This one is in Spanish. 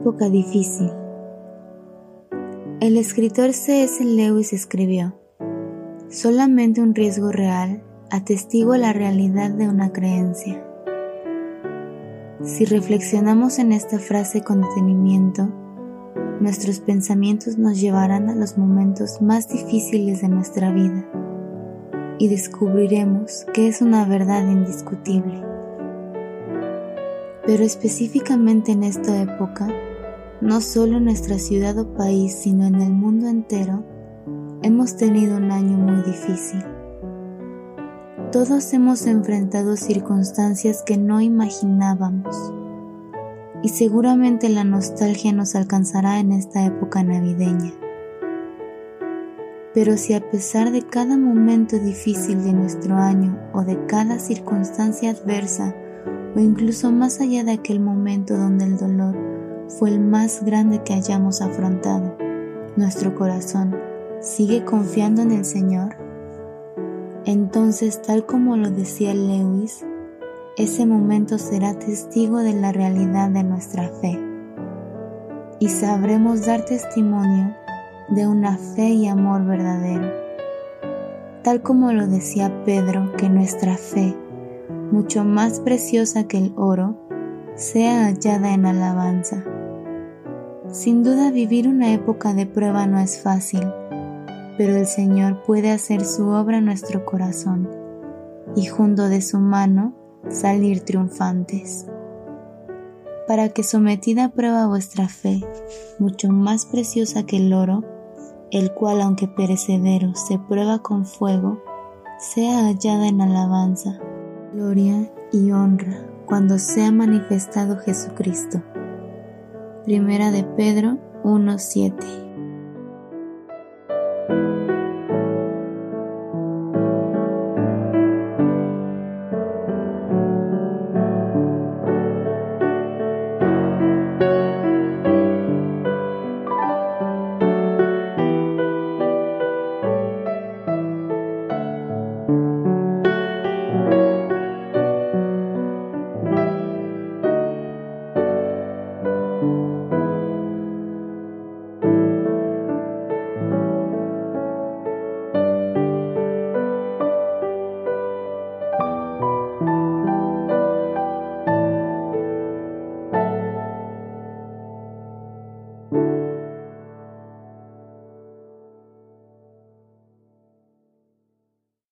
Época difícil. El escritor C.S. Lewis escribió, Solamente un riesgo real atestigua la realidad de una creencia. Si reflexionamos en esta frase con detenimiento, nuestros pensamientos nos llevarán a los momentos más difíciles de nuestra vida y descubriremos que es una verdad indiscutible. Pero específicamente en esta época, no solo en nuestra ciudad o país, sino en el mundo entero, hemos tenido un año muy difícil. Todos hemos enfrentado circunstancias que no imaginábamos y seguramente la nostalgia nos alcanzará en esta época navideña. Pero si a pesar de cada momento difícil de nuestro año o de cada circunstancia adversa o incluso más allá de aquel momento donde el dolor fue el más grande que hayamos afrontado, nuestro corazón sigue confiando en el Señor, entonces tal como lo decía Lewis, ese momento será testigo de la realidad de nuestra fe y sabremos dar testimonio de una fe y amor verdadero. Tal como lo decía Pedro, que nuestra fe, mucho más preciosa que el oro, sea hallada en alabanza. Sin duda vivir una época de prueba no es fácil, pero el Señor puede hacer su obra en nuestro corazón y junto de su mano salir triunfantes. Para que sometida a prueba vuestra fe, mucho más preciosa que el oro, el cual aunque perecedero se prueba con fuego, sea hallada en alabanza, gloria y honra cuando sea manifestado Jesucristo. Primera de Pedro 1.7